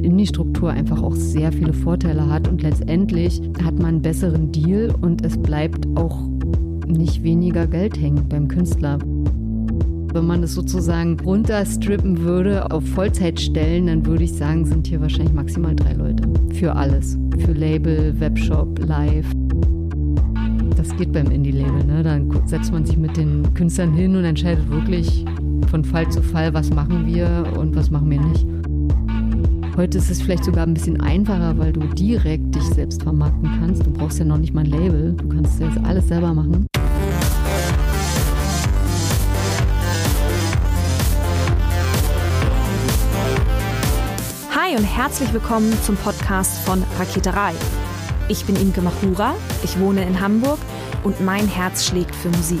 Indie-Struktur einfach auch sehr viele Vorteile hat und letztendlich hat man einen besseren Deal und es bleibt auch nicht weniger Geld hängen beim Künstler. Wenn man es sozusagen runterstrippen würde auf Vollzeitstellen, dann würde ich sagen, sind hier wahrscheinlich maximal drei Leute. Für alles. Für Label, Webshop, Live. Das geht beim Indie-Label. Ne? Dann setzt man sich mit den Künstlern hin und entscheidet wirklich von Fall zu Fall, was machen wir und was machen wir nicht. Heute ist es vielleicht sogar ein bisschen einfacher, weil du direkt dich selbst vermarkten kannst. Du brauchst ja noch nicht mal ein Label. Du kannst jetzt alles selber machen. Hi und herzlich willkommen zum Podcast von Raketerei. Ich bin Imke Machura, ich wohne in Hamburg und mein Herz schlägt für Musik.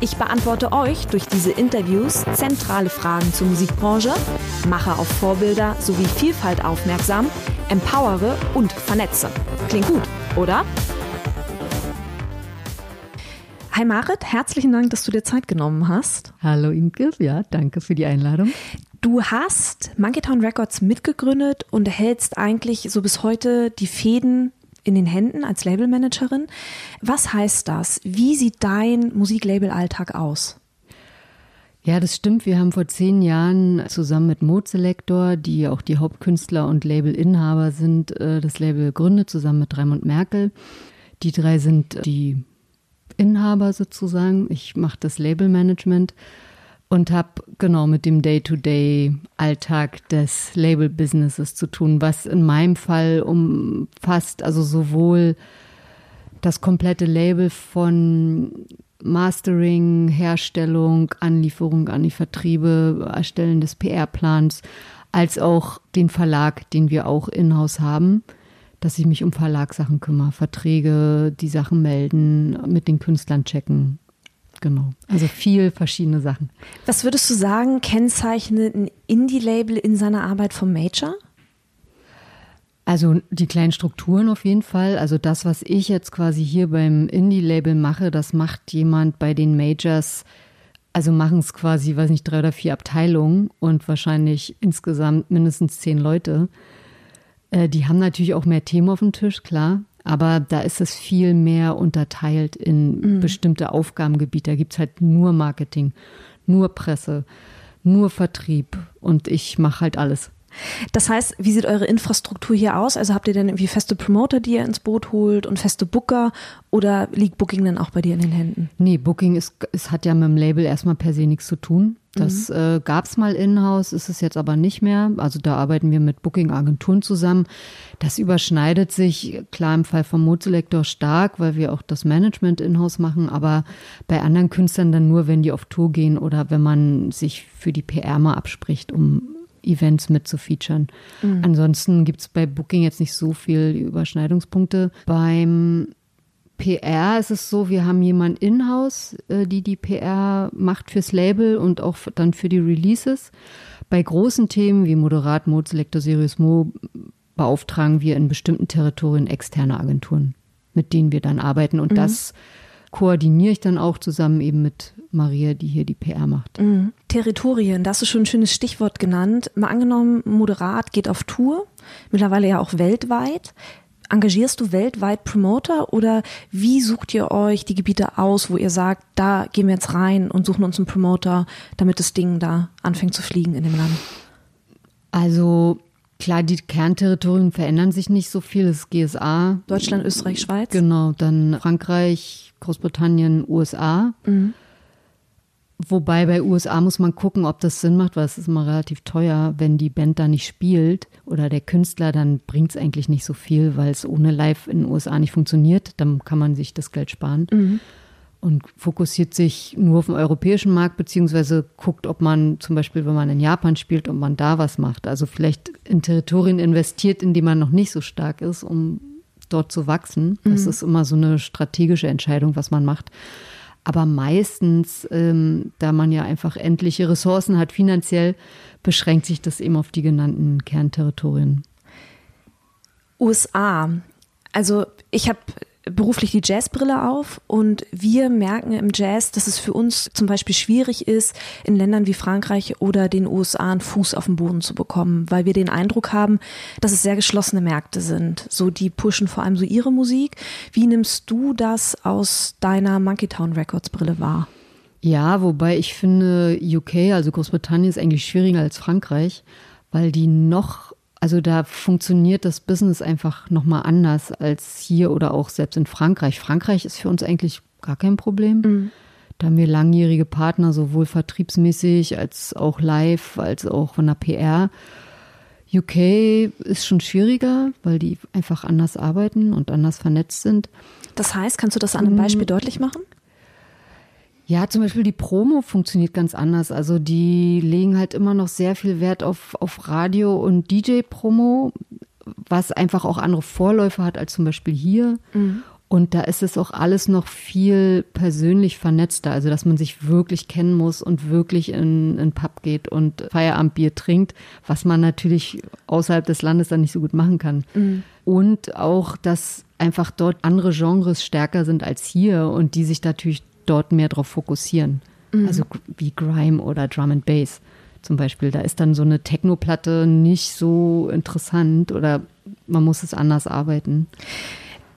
Ich beantworte euch durch diese Interviews zentrale Fragen zur Musikbranche, mache auf Vorbilder sowie Vielfalt aufmerksam, empowere und vernetze. Klingt gut, oder? Hi Marit, herzlichen Dank, dass du dir Zeit genommen hast. Hallo Imke, ja, danke für die Einladung. Du hast Monkey Town Records mitgegründet und hältst eigentlich so bis heute die Fäden in den Händen als Labelmanagerin. Was heißt das? Wie sieht dein Musiklabel-Alltag aus? Ja, das stimmt. Wir haben vor zehn Jahren zusammen mit Mode Selector, die auch die Hauptkünstler und Labelinhaber sind, äh, das Label gegründet, zusammen mit Raimund Merkel. Die drei sind die Inhaber sozusagen. Ich mache das Labelmanagement und habe genau mit dem Day-to-Day-Alltag des Label-Businesses zu tun, was in meinem Fall umfasst, also sowohl das komplette Label von Mastering, Herstellung, Anlieferung an die Vertriebe, Erstellen des PR-Plans, als auch den Verlag, den wir auch in-house haben, dass ich mich um Verlagssachen kümmere, Verträge, die Sachen melden, mit den Künstlern checken Genau. Also viel verschiedene Sachen. Was würdest du sagen, kennzeichnet ein Indie-Label in seiner Arbeit vom Major? Also die kleinen Strukturen auf jeden Fall. Also das, was ich jetzt quasi hier beim Indie-Label mache, das macht jemand bei den Majors. Also machen es quasi, weiß nicht, drei oder vier Abteilungen und wahrscheinlich insgesamt mindestens zehn Leute. Äh, die haben natürlich auch mehr Themen auf dem Tisch, klar. Aber da ist es viel mehr unterteilt in mhm. bestimmte Aufgabengebiete. Da gibt es halt nur Marketing, nur Presse, nur Vertrieb und ich mache halt alles. Das heißt, wie sieht eure Infrastruktur hier aus? Also habt ihr denn irgendwie feste Promoter, die ihr ins Boot holt und feste Booker oder liegt Booking dann auch bei dir in den Händen? Nee, Booking ist, es hat ja mit dem Label erstmal per se nichts zu tun. Das mhm. äh, gab es mal in-house, ist es jetzt aber nicht mehr. Also da arbeiten wir mit Booking-Agenturen zusammen. Das überschneidet sich klar im Fall vom Modeselektor stark, weil wir auch das Management in-house machen, aber bei anderen Künstlern dann nur, wenn die auf Tour gehen oder wenn man sich für die PR mal abspricht, um Events mit zu featuren. Mhm. Ansonsten gibt es bei Booking jetzt nicht so viel Überschneidungspunkte. Beim PR ist es so, wir haben jemanden in-house, äh, die die PR macht fürs Label und auch dann für die Releases. Bei großen Themen wie Moderat, Mode, Selector, Serious Mo beauftragen wir in bestimmten Territorien externe Agenturen, mit denen wir dann arbeiten. Und mhm. das koordiniere ich dann auch zusammen eben mit Maria, die hier die PR macht. Mhm. Territorien, da hast du schon ein schönes Stichwort genannt. Mal angenommen, Moderat geht auf Tour, mittlerweile ja auch weltweit. Engagierst du weltweit Promoter oder wie sucht ihr euch die Gebiete aus, wo ihr sagt, da gehen wir jetzt rein und suchen uns einen Promoter, damit das Ding da anfängt zu fliegen in dem Land? Also klar, die Kernterritorien verändern sich nicht so viel. Das ist GSA. Deutschland, Österreich, Schweiz. Genau, dann Frankreich, Großbritannien, USA. Mhm. Wobei bei USA muss man gucken, ob das Sinn macht, weil es ist immer relativ teuer, wenn die Band da nicht spielt oder der Künstler, dann bringt es eigentlich nicht so viel, weil es ohne Live in den USA nicht funktioniert. Dann kann man sich das Geld sparen. Mhm. Und fokussiert sich nur auf den europäischen Markt, beziehungsweise guckt, ob man zum Beispiel, wenn man in Japan spielt, ob man da was macht. Also vielleicht in Territorien investiert, in die man noch nicht so stark ist, um dort zu wachsen. Das mhm. ist immer so eine strategische Entscheidung, was man macht. Aber meistens, ähm, da man ja einfach endliche Ressourcen hat, finanziell, beschränkt sich das eben auf die genannten Kernterritorien. USA. Also ich habe beruflich die Jazzbrille auf und wir merken im Jazz, dass es für uns zum Beispiel schwierig ist, in Ländern wie Frankreich oder den USA einen Fuß auf den Boden zu bekommen, weil wir den Eindruck haben, dass es sehr geschlossene Märkte sind. So, die pushen vor allem so ihre Musik. Wie nimmst du das aus deiner Monkeytown Records Brille wahr? Ja, wobei ich finde, UK, also Großbritannien, ist eigentlich schwieriger als Frankreich, weil die noch also da funktioniert das Business einfach nochmal anders als hier oder auch selbst in Frankreich. Frankreich ist für uns eigentlich gar kein Problem. Mhm. Da haben wir langjährige Partner, sowohl vertriebsmäßig als auch live, als auch von der PR. UK ist schon schwieriger, weil die einfach anders arbeiten und anders vernetzt sind. Das heißt, kannst du das an einem Beispiel mhm. deutlich machen? Ja, zum Beispiel die Promo funktioniert ganz anders. Also die legen halt immer noch sehr viel Wert auf, auf Radio- und DJ-Promo, was einfach auch andere Vorläufe hat als zum Beispiel hier. Mhm. Und da ist es auch alles noch viel persönlich vernetzter, also dass man sich wirklich kennen muss und wirklich in einen Pub geht und Feierabendbier trinkt, was man natürlich außerhalb des Landes dann nicht so gut machen kann. Mhm. Und auch, dass einfach dort andere Genres stärker sind als hier und die sich natürlich dort mehr darauf fokussieren. Mhm. Also wie Grime oder Drum and Bass zum Beispiel. Da ist dann so eine Techno-Platte nicht so interessant oder man muss es anders arbeiten.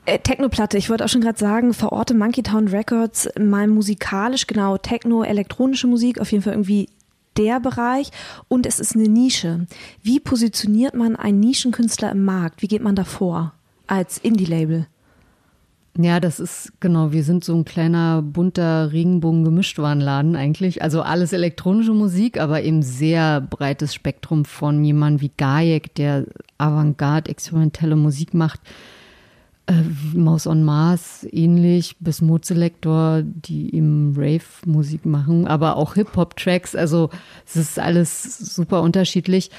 Äh, Techno-Platte, ich wollte auch schon gerade sagen, verorte Monkey Town Records mal musikalisch, genau, Techno, elektronische Musik, auf jeden Fall irgendwie der Bereich und es ist eine Nische. Wie positioniert man einen Nischenkünstler im Markt? Wie geht man da vor als Indie-Label? Ja, das ist genau, wir sind so ein kleiner bunter Regenbogen-Gemischtwarenladen eigentlich. Also alles elektronische Musik, aber eben sehr breites Spektrum von jemandem wie Gajek, der Avantgarde, experimentelle Musik macht. Äh, Maus on Mars ähnlich, bis Mood Selector, die eben Rave-Musik machen, aber auch Hip-Hop-Tracks. Also es ist alles super unterschiedlich.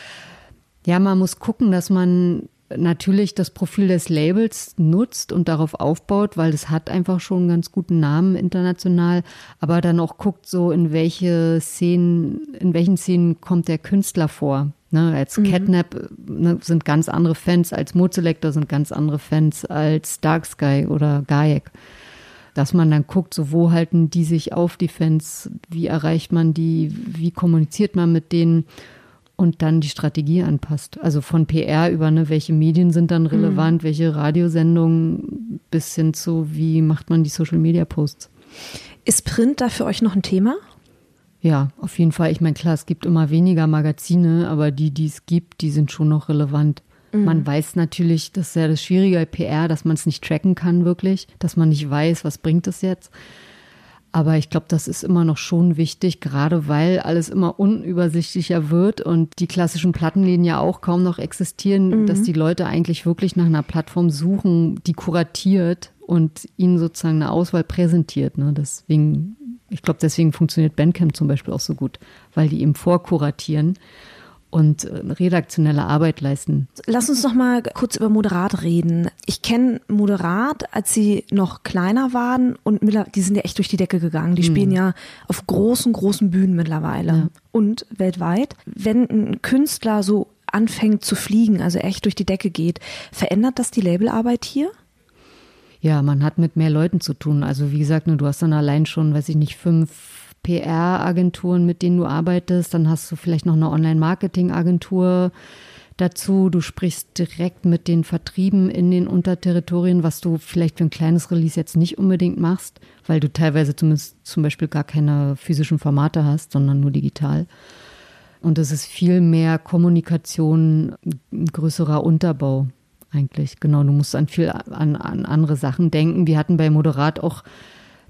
Ja, man muss gucken, dass man natürlich das Profil des Labels nutzt und darauf aufbaut, weil es hat einfach schon einen ganz guten Namen international, aber dann auch guckt so, in welche Szenen, in welchen Szenen kommt der Künstler vor. Ne, als mhm. Catnap ne, sind ganz andere Fans, als Mozelektor sind ganz andere Fans als Dark Sky oder Gajek. Dass man dann guckt, so wo halten die sich auf, die Fans, wie erreicht man die, wie kommuniziert man mit denen und dann die Strategie anpasst. Also von PR über ne, welche Medien sind dann relevant, mhm. welche Radiosendungen bis hin zu, wie macht man die Social Media Posts. Ist Print da für euch noch ein Thema? Ja, auf jeden Fall. Ich meine, klar, es gibt immer weniger Magazine, aber die, die es gibt, die sind schon noch relevant. Mhm. Man weiß natürlich, das ist ja das Schwierige bei PR, dass man es nicht tracken kann wirklich, dass man nicht weiß, was bringt es jetzt. Aber ich glaube, das ist immer noch schon wichtig, gerade weil alles immer unübersichtlicher wird und die klassischen Plattenlinien ja auch kaum noch existieren, mhm. dass die Leute eigentlich wirklich nach einer Plattform suchen, die kuratiert und ihnen sozusagen eine Auswahl präsentiert. Ne? Deswegen, ich glaube, deswegen funktioniert Bandcamp zum Beispiel auch so gut, weil die eben vorkuratieren und äh, redaktionelle Arbeit leisten. Lass uns noch mal kurz über Moderat reden. Ich kenne Moderat, als sie noch kleiner waren und die sind ja echt durch die Decke gegangen. Die mhm. spielen ja auf großen, großen Bühnen mittlerweile ja. und weltweit. Wenn ein Künstler so anfängt zu fliegen, also echt durch die Decke geht, verändert das die Labelarbeit hier? Ja, man hat mit mehr Leuten zu tun. Also wie gesagt, ne, du hast dann allein schon, weiß ich nicht, fünf PR-Agenturen, mit denen du arbeitest. Dann hast du vielleicht noch eine Online-Marketing-Agentur dazu. Du sprichst direkt mit den Vertrieben in den Unterterritorien, was du vielleicht für ein kleines Release jetzt nicht unbedingt machst, weil du teilweise zumindest zum Beispiel gar keine physischen Formate hast, sondern nur digital. Und es ist viel mehr Kommunikation, ein größerer Unterbau eigentlich. Genau, du musst an viel an, an andere Sachen denken. Wir hatten bei Moderat auch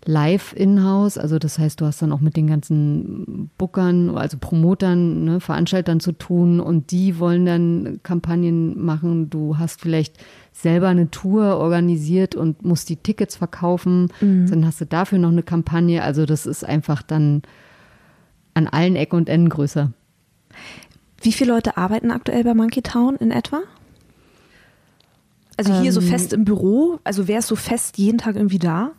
live in-house. Also das heißt, du hast dann auch mit den ganzen Bookern, also Promotern, ne, Veranstaltern zu tun und die wollen dann Kampagnen machen. Du hast vielleicht selber eine Tour organisiert und musst die Tickets verkaufen. Mhm. Dann hast du dafür noch eine Kampagne. Also das ist einfach dann an allen Ecken und Enden größer. Wie viele Leute arbeiten aktuell bei Monkey Town in etwa? Also hier ähm, so fest im Büro, also wer ist so fest jeden Tag irgendwie da?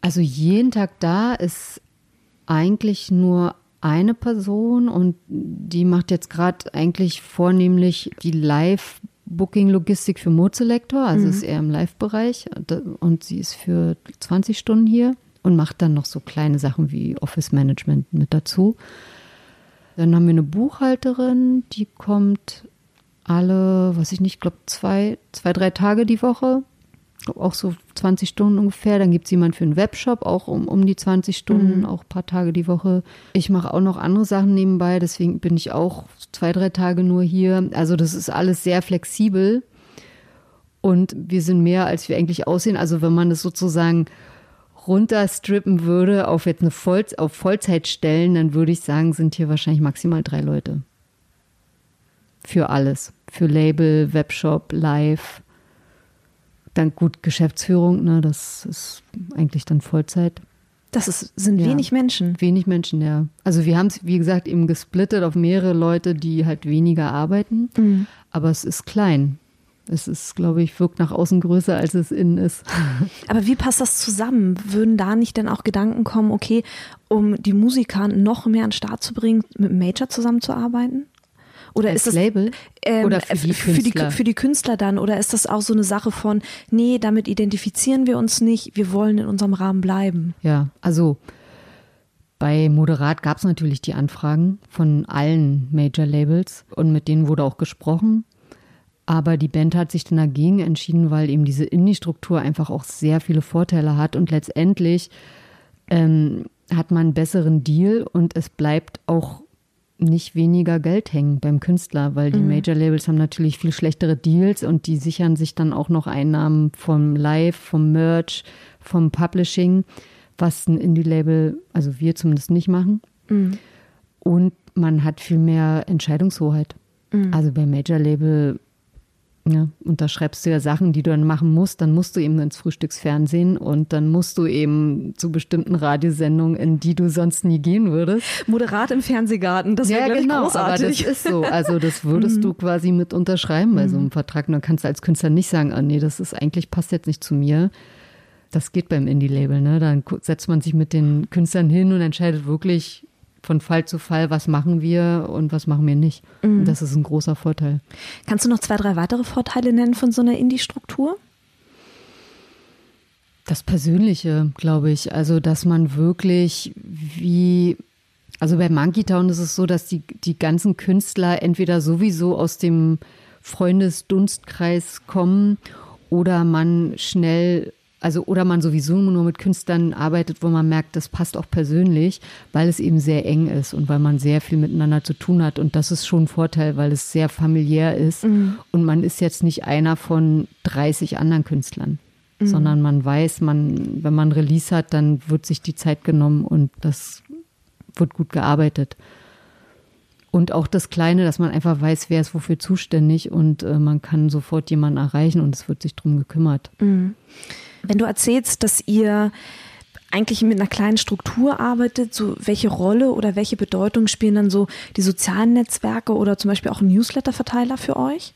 Also jeden Tag da ist eigentlich nur eine Person und die macht jetzt gerade eigentlich vornehmlich die Live-Booking-Logistik für Moodselector, also mhm. ist eher im Live-Bereich und sie ist für 20 Stunden hier und macht dann noch so kleine Sachen wie Office-Management mit dazu. Dann haben wir eine Buchhalterin, die kommt alle, was ich nicht, glaube zwei, zwei, drei Tage die Woche auch so 20 Stunden ungefähr. Dann gibt es jemanden für einen Webshop, auch um, um die 20 Stunden, mhm. auch ein paar Tage die Woche. Ich mache auch noch andere Sachen nebenbei, deswegen bin ich auch zwei, drei Tage nur hier. Also das ist alles sehr flexibel. Und wir sind mehr, als wir eigentlich aussehen. Also wenn man das sozusagen runterstrippen würde auf jetzt eine Voll auf Vollzeit stellen, dann würde ich sagen, sind hier wahrscheinlich maximal drei Leute. Für alles. Für Label, Webshop, Live dann gut Geschäftsführung, ne, das ist eigentlich dann Vollzeit. Das ist, sind ja. wenig Menschen. Wenig Menschen, ja. Also wir haben es, wie gesagt, eben gesplittet auf mehrere Leute, die halt weniger arbeiten. Mhm. Aber es ist klein. Es ist, glaube ich, wirkt nach außen größer, als es innen ist. Aber wie passt das zusammen? Würden da nicht dann auch Gedanken kommen, okay, um die Musiker noch mehr an den Start zu bringen, mit Major zusammenzuarbeiten? Oder Als ist das Label ähm, oder für die, für die, für die Künstler dann? Oder ist das auch so eine Sache von, nee, damit identifizieren wir uns nicht, wir wollen in unserem Rahmen bleiben? Ja, also bei Moderat gab es natürlich die Anfragen von allen Major Labels und mit denen wurde auch gesprochen. Aber die Band hat sich dann dagegen entschieden, weil eben diese Indie-Struktur einfach auch sehr viele Vorteile hat und letztendlich ähm, hat man einen besseren Deal und es bleibt auch nicht weniger Geld hängen beim Künstler, weil die mhm. Major Labels haben natürlich viel schlechtere Deals und die sichern sich dann auch noch Einnahmen vom Live, vom Merch, vom Publishing, was ein Indie-Label, also wir zumindest nicht machen. Mhm. Und man hat viel mehr Entscheidungshoheit. Mhm. Also beim Major Label ja, unterschreibst du ja Sachen, die du dann machen musst, dann musst du eben ins Frühstücksfernsehen und dann musst du eben zu bestimmten Radiosendungen, in die du sonst nie gehen würdest. Moderat im Fernsehgarten, das wäre ja, genau, großartig. aber das ist so. Also das würdest mhm. du quasi mit unterschreiben bei so einem mhm. Vertrag. Und dann kannst du als Künstler nicht sagen, ah nee, das ist eigentlich, passt jetzt nicht zu mir. Das geht beim Indie-Label, ne? Dann setzt man sich mit den Künstlern hin und entscheidet wirklich, von Fall zu Fall, was machen wir und was machen wir nicht. Mhm. das ist ein großer Vorteil. Kannst du noch zwei, drei weitere Vorteile nennen von so einer Indie-Struktur? Das Persönliche, glaube ich. Also, dass man wirklich wie, also bei Monkey Town ist es so, dass die, die ganzen Künstler entweder sowieso aus dem Freundesdunstkreis kommen oder man schnell also oder man sowieso nur mit Künstlern arbeitet, wo man merkt, das passt auch persönlich, weil es eben sehr eng ist und weil man sehr viel miteinander zu tun hat. Und das ist schon ein Vorteil, weil es sehr familiär ist. Mhm. Und man ist jetzt nicht einer von 30 anderen Künstlern, mhm. sondern man weiß, man, wenn man Release hat, dann wird sich die Zeit genommen und das wird gut gearbeitet. Und auch das Kleine, dass man einfach weiß, wer ist wofür zuständig und äh, man kann sofort jemanden erreichen und es wird sich drum gekümmert. Mhm. Wenn du erzählst, dass ihr eigentlich mit einer kleinen Struktur arbeitet, so welche Rolle oder welche Bedeutung spielen dann so die sozialen Netzwerke oder zum Beispiel auch Newsletter-Verteiler für euch?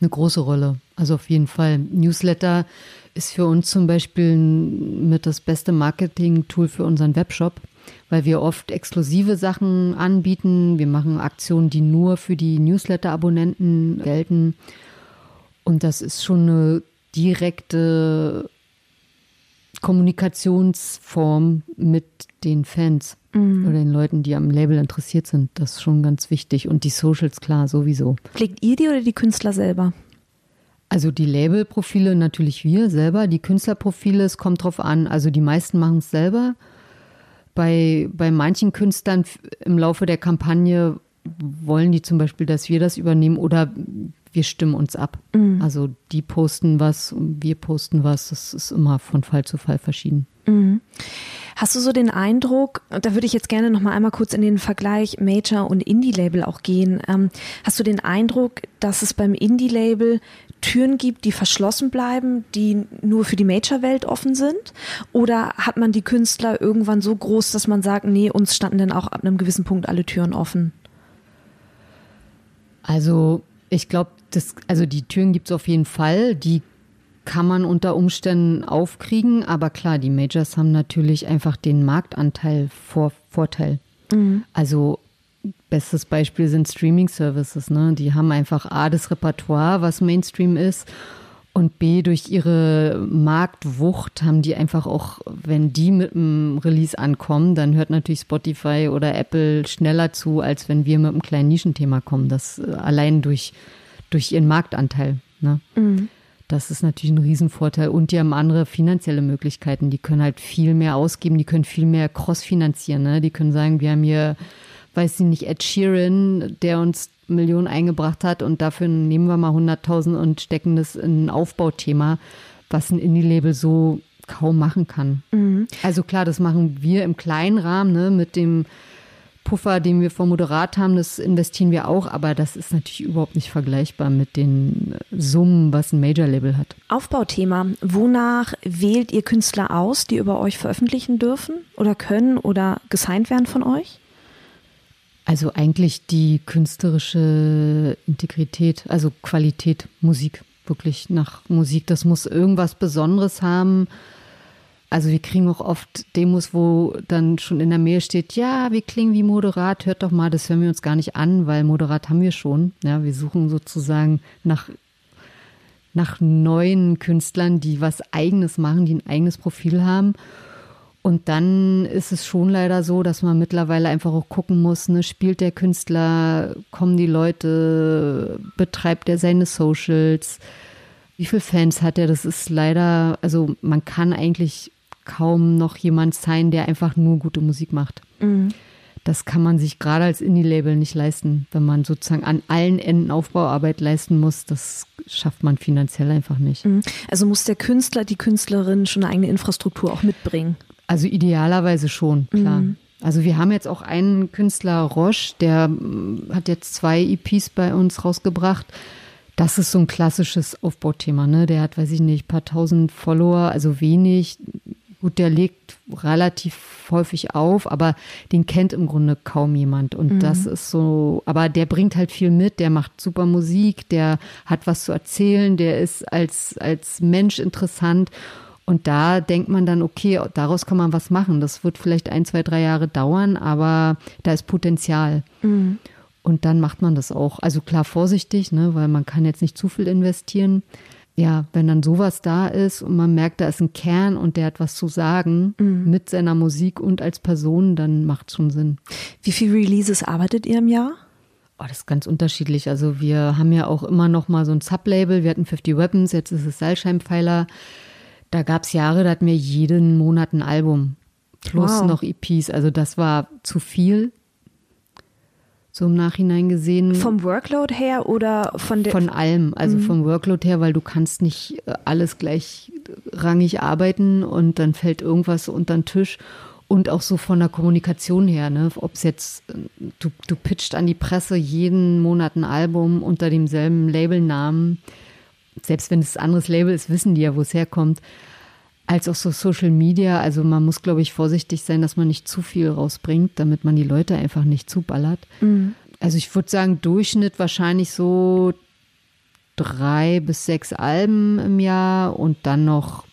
Eine große Rolle, also auf jeden Fall. Newsletter ist für uns zum Beispiel mit das beste Marketing-Tool für unseren Webshop, weil wir oft exklusive Sachen anbieten. Wir machen Aktionen, die nur für die Newsletter-Abonnenten gelten. Und das ist schon eine direkte Kommunikationsform mit den Fans mhm. oder den Leuten, die am Label interessiert sind. Das ist schon ganz wichtig. Und die Socials, klar, sowieso. Pflegt ihr die oder die Künstler selber? Also die Labelprofile natürlich wir selber. Die Künstlerprofile, es kommt drauf an. Also die meisten machen es selber. Bei, bei manchen Künstlern im Laufe der Kampagne wollen die zum Beispiel, dass wir das übernehmen oder wir stimmen uns ab. Mhm. Also die posten was und wir posten was. Das ist immer von Fall zu Fall verschieden. Mhm. Hast du so den Eindruck, da würde ich jetzt gerne noch mal einmal kurz in den Vergleich Major und Indie-Label auch gehen. Ähm, hast du den Eindruck, dass es beim Indie-Label Türen gibt, die verschlossen bleiben, die nur für die Major-Welt offen sind? Oder hat man die Künstler irgendwann so groß, dass man sagt, nee, uns standen dann auch ab einem gewissen Punkt alle Türen offen? Also Ich glaube, also die Türen gibt es auf jeden Fall. Die kann man unter Umständen aufkriegen, aber klar, die Majors haben natürlich einfach den Marktanteil vor Vorteil. Mhm. Also bestes Beispiel sind Streaming-Services, ne? Die haben einfach A, das Repertoire, was Mainstream ist, und B, durch ihre Marktwucht haben die einfach auch, wenn die mit einem Release ankommen, dann hört natürlich Spotify oder Apple schneller zu, als wenn wir mit einem kleinen Nischenthema kommen. Das äh, allein durch, durch ihren Marktanteil. Ne? Mhm. Das ist natürlich ein Riesenvorteil. Und die haben andere finanzielle Möglichkeiten. Die können halt viel mehr ausgeben, die können viel mehr cross-finanzieren. Ne? Die können sagen, wir haben hier, weiß ich nicht, Ed Sheeran, der uns Millionen eingebracht hat und dafür nehmen wir mal 100.000 und stecken das in ein Aufbauthema, was ein Indie-Label so kaum machen kann. Mhm. Also klar, das machen wir im kleinen Rahmen ne, mit dem Puffer, den wir vom Moderat haben, das investieren wir auch, aber das ist natürlich überhaupt nicht vergleichbar mit den Summen, was ein Major-Label hat. Aufbauthema. Wonach wählt ihr Künstler aus, die über euch veröffentlichen dürfen oder können oder gesigned werden von euch? Also eigentlich die künstlerische Integrität, also Qualität, Musik, wirklich nach Musik. Das muss irgendwas Besonderes haben also wir kriegen auch oft Demos, wo dann schon in der Mail steht, ja, wir klingen wie moderat, hört doch mal, das hören wir uns gar nicht an, weil moderat haben wir schon. Ja, wir suchen sozusagen nach, nach neuen Künstlern, die was eigenes machen, die ein eigenes Profil haben. Und dann ist es schon leider so, dass man mittlerweile einfach auch gucken muss, ne, spielt der Künstler, kommen die Leute, betreibt er seine Socials, wie viele Fans hat er? Das ist leider, also man kann eigentlich kaum noch jemand sein, der einfach nur gute Musik macht. Mhm. Das kann man sich gerade als Indie-Label nicht leisten, wenn man sozusagen an allen Enden Aufbauarbeit leisten muss. Das schafft man finanziell einfach nicht. Mhm. Also muss der Künstler, die Künstlerin schon eine eigene Infrastruktur auch mitbringen? Also idealerweise schon, klar. Mhm. Also wir haben jetzt auch einen Künstler, Roche, der mm, hat jetzt zwei EPs bei uns rausgebracht. Das ist so ein klassisches Aufbauthema, ne? Der hat, weiß ich nicht, paar tausend Follower, also wenig, Gut, der legt relativ häufig auf, aber den kennt im Grunde kaum jemand. Und mhm. das ist so, aber der bringt halt viel mit, der macht super Musik, der hat was zu erzählen, der ist als, als Mensch interessant. Und da denkt man dann, okay, daraus kann man was machen. Das wird vielleicht ein, zwei, drei Jahre dauern, aber da ist Potenzial. Mhm. Und dann macht man das auch. Also klar vorsichtig, ne, weil man kann jetzt nicht zu viel investieren ja, wenn dann sowas da ist und man merkt, da ist ein Kern und der hat was zu sagen mhm. mit seiner Musik und als Person, dann macht es schon Sinn. Wie viele Releases arbeitet ihr im Jahr? Oh, das ist ganz unterschiedlich. Also wir haben ja auch immer noch mal so ein Sublabel. Wir hatten 50 Weapons, jetzt ist es Seilscheinpfeiler. Da gab es Jahre, da hatten wir jeden Monat ein Album. Plus wow. noch EPs. Also das war zu viel so im Nachhinein gesehen. Vom Workload her oder von? Von allem, also mhm. vom Workload her, weil du kannst nicht äh, alles gleichrangig arbeiten und dann fällt irgendwas unter den Tisch. Und auch so von der Kommunikation her, ne? ob es jetzt, äh, du, du pitcht an die Presse jeden Monat ein Album unter demselben Labelnamen. Selbst wenn es ein anderes Label ist, wissen die ja, wo es herkommt als auch so Social Media. Also man muss, glaube ich, vorsichtig sein, dass man nicht zu viel rausbringt, damit man die Leute einfach nicht zuballert. Mhm. Also ich würde sagen, Durchschnitt wahrscheinlich so drei bis sechs Alben im Jahr und dann noch,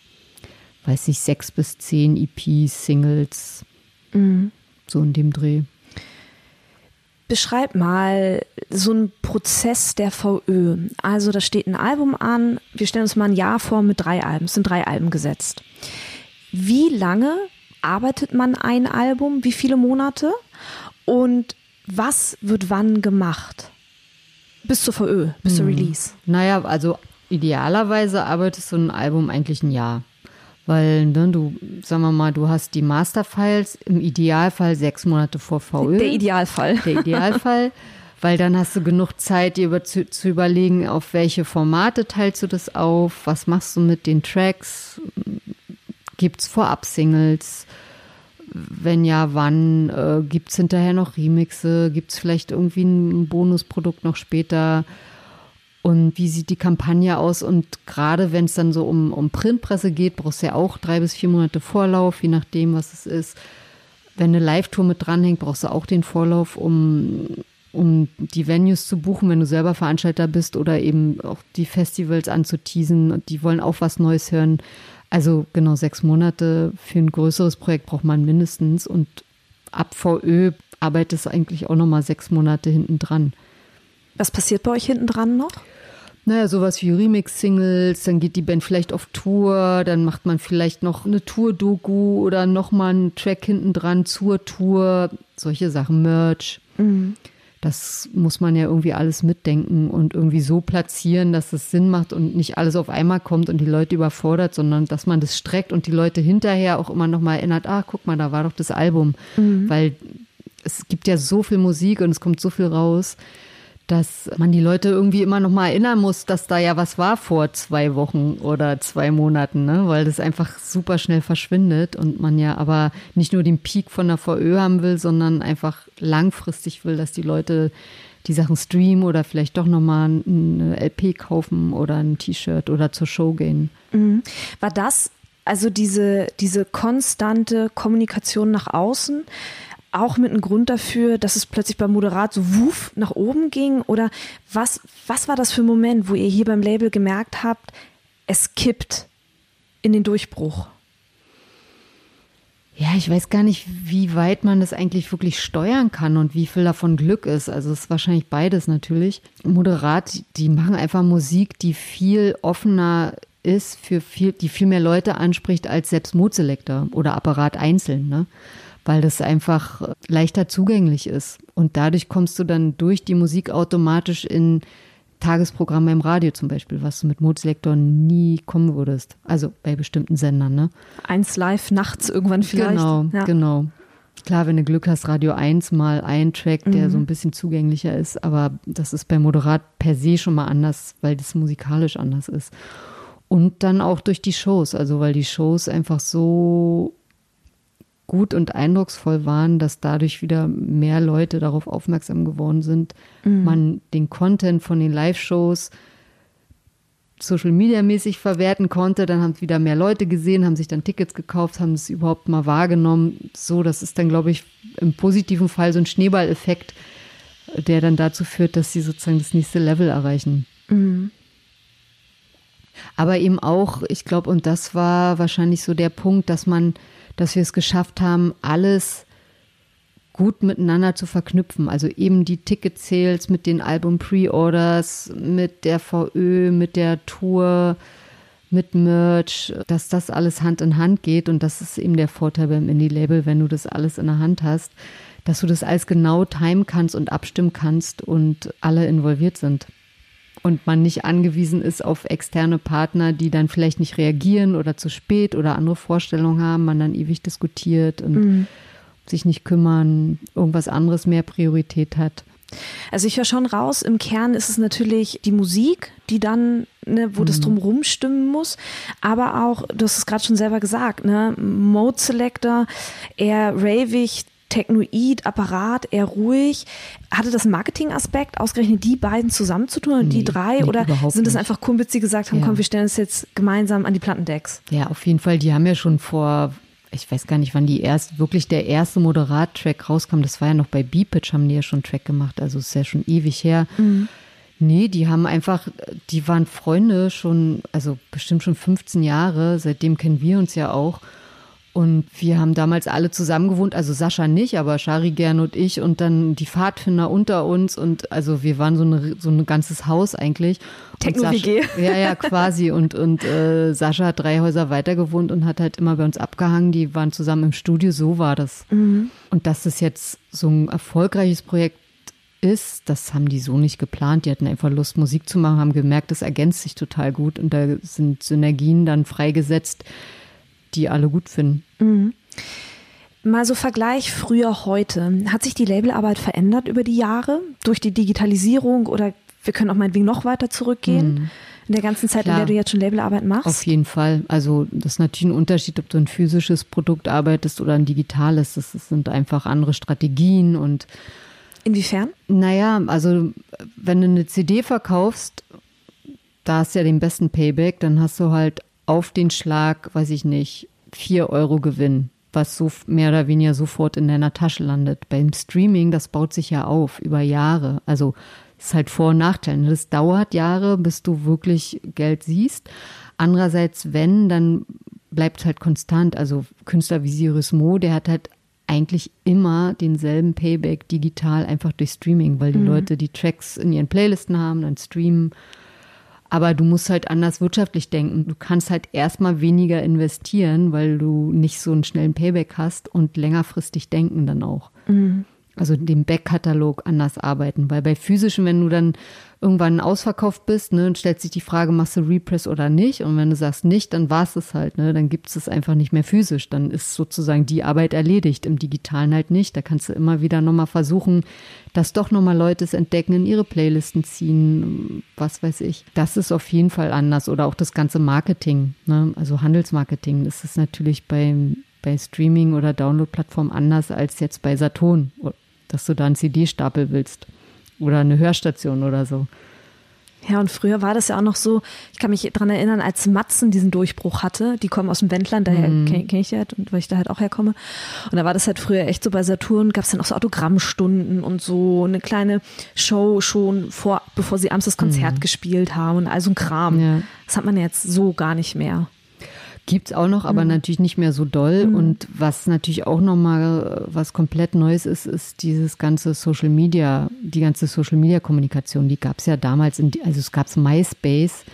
weiß ich, sechs bis zehn EPs, Singles. Mhm. So in dem Dreh. Beschreib mal so einen Prozess der VÖ. Also da steht ein Album an, wir stellen uns mal ein Jahr vor mit drei Alben, es sind drei Alben gesetzt. Wie lange arbeitet man ein Album, wie viele Monate und was wird wann gemacht? Bis zur VÖ, bis hm. zur Release. Naja, also idealerweise arbeitest du ein Album eigentlich ein Jahr. Weil ne, du, sagen wir mal, du hast die Masterfiles im Idealfall sechs Monate vor VÖ. Der Idealfall. Der Idealfall. weil dann hast du genug Zeit, dir über, zu, zu, überlegen, auf welche Formate teilst du das auf, was machst du mit den Tracks, gibt es Vorab-Singles, wenn ja, wann, äh, gibt es hinterher noch Remixe, gibt es vielleicht irgendwie ein Bonusprodukt noch später, und wie sieht die Kampagne aus? Und gerade wenn es dann so um, um Printpresse geht, brauchst du ja auch drei bis vier Monate Vorlauf, je nachdem, was es ist. Wenn eine Live-Tour mit dranhängt, brauchst du auch den Vorlauf, um um die Venues zu buchen, wenn du selber Veranstalter bist oder eben auch die Festivals anzuteasen und die wollen auch was Neues hören. Also genau sechs Monate für ein größeres Projekt braucht man mindestens und ab VÖ arbeitet es eigentlich auch nochmal sechs Monate hinten dran. Was passiert bei euch hinten dran noch? Naja, sowas wie Remix-Singles, dann geht die Band vielleicht auf Tour, dann macht man vielleicht noch eine Tour-Doku oder nochmal einen Track hinten dran zur Tour, solche Sachen, Merch. Mhm. Das muss man ja irgendwie alles mitdenken und irgendwie so platzieren, dass es Sinn macht und nicht alles auf einmal kommt und die Leute überfordert, sondern dass man das streckt und die Leute hinterher auch immer nochmal erinnert, ah, guck mal, da war doch das Album. Mhm. Weil es gibt ja so viel Musik und es kommt so viel raus dass man die Leute irgendwie immer noch mal erinnern muss, dass da ja was war vor zwei Wochen oder zwei Monaten, ne? weil das einfach super schnell verschwindet und man ja aber nicht nur den Peak von der VÖ haben will, sondern einfach langfristig will, dass die Leute die Sachen streamen oder vielleicht doch noch mal eine LP kaufen oder ein T-Shirt oder zur Show gehen. Mhm. War das also diese, diese konstante Kommunikation nach außen? Auch mit einem Grund dafür, dass es plötzlich beim Moderat so wuff nach oben ging? Oder was, was war das für ein Moment, wo ihr hier beim Label gemerkt habt, es kippt in den Durchbruch? Ja, ich weiß gar nicht, wie weit man das eigentlich wirklich steuern kann und wie viel davon Glück ist. Also es ist wahrscheinlich beides natürlich. Moderat, die machen einfach Musik, die viel offener ist für viel, die viel mehr Leute anspricht als selbst Moodselektor oder Apparat einzeln. Ne? Weil das einfach leichter zugänglich ist. Und dadurch kommst du dann durch die Musik automatisch in Tagesprogramme im Radio zum Beispiel, was du mit Modeselektor nie kommen würdest. Also bei bestimmten Sendern, ne? Eins live nachts irgendwann vielleicht. Genau, ja. genau. Klar, wenn du Glück hast, Radio 1 mal ein Track, der mhm. so ein bisschen zugänglicher ist, aber das ist bei Moderat per se schon mal anders, weil das musikalisch anders ist. Und dann auch durch die Shows, also weil die Shows einfach so gut und eindrucksvoll waren, dass dadurch wieder mehr Leute darauf aufmerksam geworden sind, mhm. man den Content von den Live-Shows Social Media mäßig verwerten konnte. Dann haben es wieder mehr Leute gesehen, haben sich dann Tickets gekauft, haben es überhaupt mal wahrgenommen. So, das ist dann, glaube ich, im positiven Fall so ein Schneeballeffekt, der dann dazu führt, dass sie sozusagen das nächste Level erreichen. Mhm. Aber eben auch, ich glaube, und das war wahrscheinlich so der Punkt, dass man dass wir es geschafft haben, alles gut miteinander zu verknüpfen. Also eben die Ticket-Sales mit den Album-Pre-Orders, mit der VÖ, mit der Tour, mit Merch, dass das alles Hand in Hand geht. Und das ist eben der Vorteil beim Indie-Label, wenn du das alles in der Hand hast, dass du das alles genau timen kannst und abstimmen kannst und alle involviert sind und man nicht angewiesen ist auf externe Partner, die dann vielleicht nicht reagieren oder zu spät oder andere Vorstellungen haben, man dann ewig diskutiert und mhm. sich nicht kümmern, irgendwas anderes mehr Priorität hat. Also ich höre schon raus, im Kern ist es natürlich die Musik, die dann, ne, wo mhm. das drumherum stimmen muss, aber auch, du hast es gerade schon selber gesagt, ne, Mode Selector, eher ravig, technoid, Apparat, eher ruhig. Hatte das Marketing-Aspekt, ausgerechnet die beiden zusammenzutun und nee, die drei? Nee, oder sind das einfach Kumpels, die gesagt haben, ja. komm, wir stellen es jetzt gemeinsam an die Plattendecks? Ja, auf jeden Fall. Die haben ja schon vor, ich weiß gar nicht, wann die erst, wirklich der erste Moderat-Track rauskam. Das war ja noch bei B-Pitch, haben die ja schon einen Track gemacht. Also ist ja schon ewig her. Mhm. Nee, die haben einfach, die waren Freunde schon, also bestimmt schon 15 Jahre. Seitdem kennen wir uns ja auch. Und wir haben damals alle zusammen gewohnt, also Sascha nicht, aber Shari gern und ich und dann die Pfadfinder unter uns und also wir waren so, eine, so ein ganzes Haus eigentlich. Techno-WG. Ja, ja, quasi. Und, und äh, Sascha hat drei Häuser weiter gewohnt und hat halt immer bei uns abgehangen. Die waren zusammen im Studio, so war das. Mhm. Und dass das jetzt so ein erfolgreiches Projekt ist, das haben die so nicht geplant. Die hatten einfach Lust, Musik zu machen, haben gemerkt, das ergänzt sich total gut und da sind Synergien dann freigesetzt die alle gut finden. Mhm. Mal so Vergleich früher heute. Hat sich die Labelarbeit verändert über die Jahre durch die Digitalisierung oder wir können auch meinetwegen noch weiter zurückgehen? Mhm. In der ganzen Zeit, Klar. in der du jetzt schon Labelarbeit machst? Auf jeden Fall. Also das ist natürlich ein Unterschied, ob du ein physisches Produkt arbeitest oder ein digitales. Das sind einfach andere Strategien und Inwiefern? Naja, also wenn du eine CD verkaufst, da hast du ja den besten Payback, dann hast du halt auf den Schlag, weiß ich nicht, vier Euro Gewinn. was so mehr oder weniger sofort in deiner Tasche landet. Beim Streaming, das baut sich ja auf über Jahre. Also ist halt Vor- und Nachteil. Das dauert Jahre, bis du wirklich Geld siehst. Andererseits, wenn, dann bleibt es halt konstant. Also Künstler wie Sirius Mo, der hat halt eigentlich immer denselben Payback digital einfach durch Streaming, weil die mhm. Leute die Tracks in ihren Playlisten haben, dann streamen. Aber du musst halt anders wirtschaftlich denken. Du kannst halt erstmal weniger investieren, weil du nicht so einen schnellen Payback hast und längerfristig denken dann auch. Mhm also dem Backkatalog anders arbeiten. Weil bei physischen, wenn du dann irgendwann ausverkauft bist, ne, stellt sich die Frage, machst du Repress oder nicht? Und wenn du sagst nicht, dann war es halt, ne? Dann gibt es es einfach nicht mehr physisch. Dann ist sozusagen die Arbeit erledigt. Im Digitalen halt nicht. Da kannst du immer wieder nochmal versuchen, dass doch nochmal Leute es entdecken, in ihre Playlisten ziehen, was weiß ich. Das ist auf jeden Fall anders. Oder auch das ganze Marketing, ne? Also Handelsmarketing. Das ist natürlich beim bei Streaming oder Download-Plattformen anders als jetzt bei Saturn dass du da einen CD-Stapel willst oder eine Hörstation oder so. Ja, und früher war das ja auch noch so, ich kann mich daran erinnern, als Matzen diesen Durchbruch hatte, die kommen aus dem Wendland, daher mhm. kenne kenn ich ja, und weil ich da halt auch herkomme. Und da war das halt früher echt so bei Saturn, gab es dann auch so Autogrammstunden und so eine kleine Show schon vor, bevor sie abends das Konzert mhm. gespielt haben und all so ein Kram. Ja. Das hat man jetzt so gar nicht mehr. Gibt es auch noch, aber mhm. natürlich nicht mehr so doll. Mhm. Und was natürlich auch nochmal was komplett Neues ist, ist dieses ganze Social Media, die ganze Social Media Kommunikation. Die gab es ja damals, in, also es gab MySpace,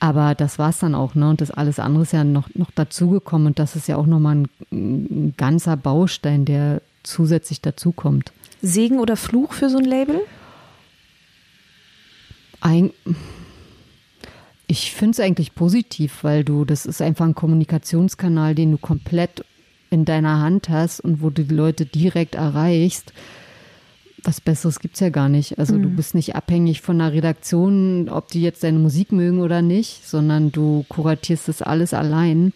aber das war es dann auch, ne? Und das alles andere ist ja noch, noch dazugekommen. Und das ist ja auch nochmal ein, ein ganzer Baustein, der zusätzlich dazukommt. Segen oder Fluch für so ein Label? Ein, ich finde es eigentlich positiv, weil du, das ist einfach ein Kommunikationskanal, den du komplett in deiner Hand hast und wo du die Leute direkt erreichst. Was Besseres gibt es ja gar nicht. Also mhm. du bist nicht abhängig von einer Redaktion, ob die jetzt deine Musik mögen oder nicht, sondern du kuratierst das alles allein.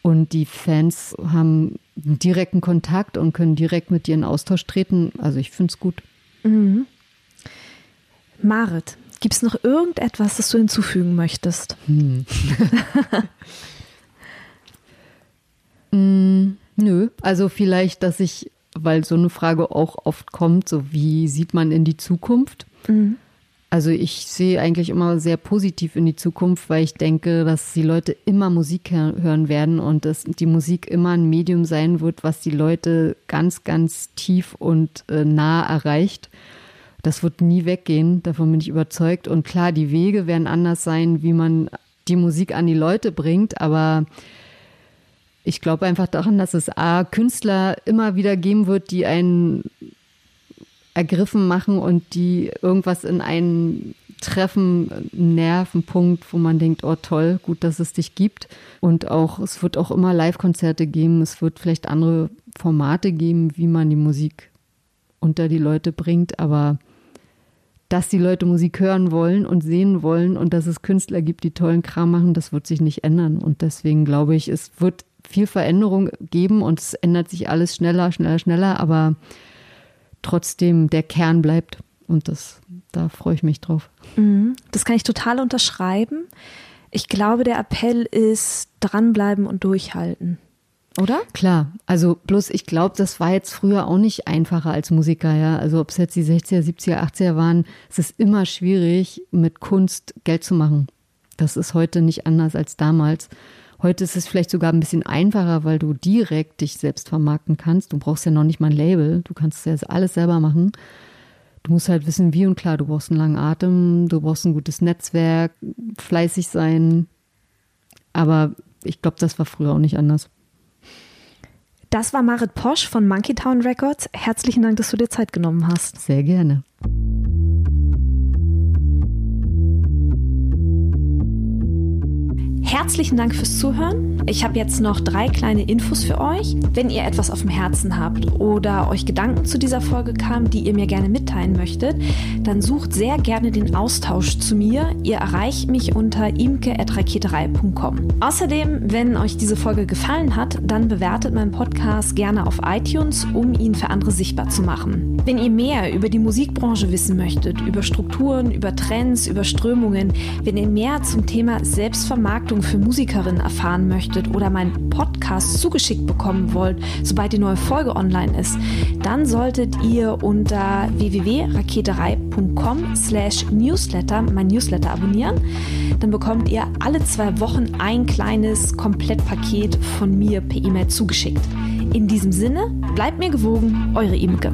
Und die Fans haben einen direkten Kontakt und können direkt mit dir in Austausch treten. Also ich finde es gut. Mhm. Marit, Gibt es noch irgendetwas, das du hinzufügen möchtest? Hm. mm, nö, also vielleicht, dass ich, weil so eine Frage auch oft kommt, so wie sieht man in die Zukunft? Mhm. Also ich sehe eigentlich immer sehr positiv in die Zukunft, weil ich denke, dass die Leute immer Musik hören werden und dass die Musik immer ein Medium sein wird, was die Leute ganz, ganz tief und äh, nah erreicht. Das wird nie weggehen, davon bin ich überzeugt. Und klar, die Wege werden anders sein, wie man die Musik an die Leute bringt, aber ich glaube einfach daran, dass es A, Künstler immer wieder geben wird, die einen ergriffen machen und die irgendwas in einen treffen, einen Nervenpunkt, wo man denkt, oh toll, gut, dass es dich gibt. Und auch, es wird auch immer Live-Konzerte geben, es wird vielleicht andere Formate geben, wie man die Musik unter die Leute bringt, aber dass die Leute Musik hören wollen und sehen wollen und dass es Künstler gibt, die tollen Kram machen, das wird sich nicht ändern. Und deswegen glaube ich, es wird viel Veränderung geben und es ändert sich alles schneller, schneller, schneller, aber trotzdem der Kern bleibt. Und das, da freue ich mich drauf. Mhm. Das kann ich total unterschreiben. Ich glaube, der Appell ist dranbleiben und durchhalten oder? Klar, also bloß ich glaube, das war jetzt früher auch nicht einfacher als Musiker, ja. Also ob es jetzt die 60er, 70er, 80er waren, es ist immer schwierig, mit Kunst Geld zu machen. Das ist heute nicht anders als damals. Heute ist es vielleicht sogar ein bisschen einfacher, weil du direkt dich selbst vermarkten kannst. Du brauchst ja noch nicht mal ein Label, du kannst ja alles selber machen. Du musst halt wissen, wie und klar, du brauchst einen langen Atem, du brauchst ein gutes Netzwerk, fleißig sein. Aber ich glaube, das war früher auch nicht anders. Das war Marit Posch von Monkey Town Records. Herzlichen Dank, dass du dir Zeit genommen hast. Sehr gerne. Herzlichen Dank fürs Zuhören. Ich habe jetzt noch drei kleine Infos für euch. Wenn ihr etwas auf dem Herzen habt oder euch Gedanken zu dieser Folge kamen, die ihr mir gerne mitteilen möchtet, dann sucht sehr gerne den Austausch zu mir. Ihr erreicht mich unter imke.raketerei.com. Außerdem, wenn euch diese Folge gefallen hat, dann bewertet meinen Podcast gerne auf iTunes, um ihn für andere sichtbar zu machen. Wenn ihr mehr über die Musikbranche wissen möchtet, über Strukturen, über Trends, über Strömungen, wenn ihr mehr zum Thema Selbstvermarktung für für Musikerinnen erfahren möchtet oder meinen Podcast zugeschickt bekommen wollt, sobald die neue Folge online ist, dann solltet ihr unter www.raketerei.com slash newsletter mein Newsletter abonnieren. Dann bekommt ihr alle zwei Wochen ein kleines Komplettpaket von mir per E-Mail zugeschickt. In diesem Sinne, bleibt mir gewogen, eure Imke.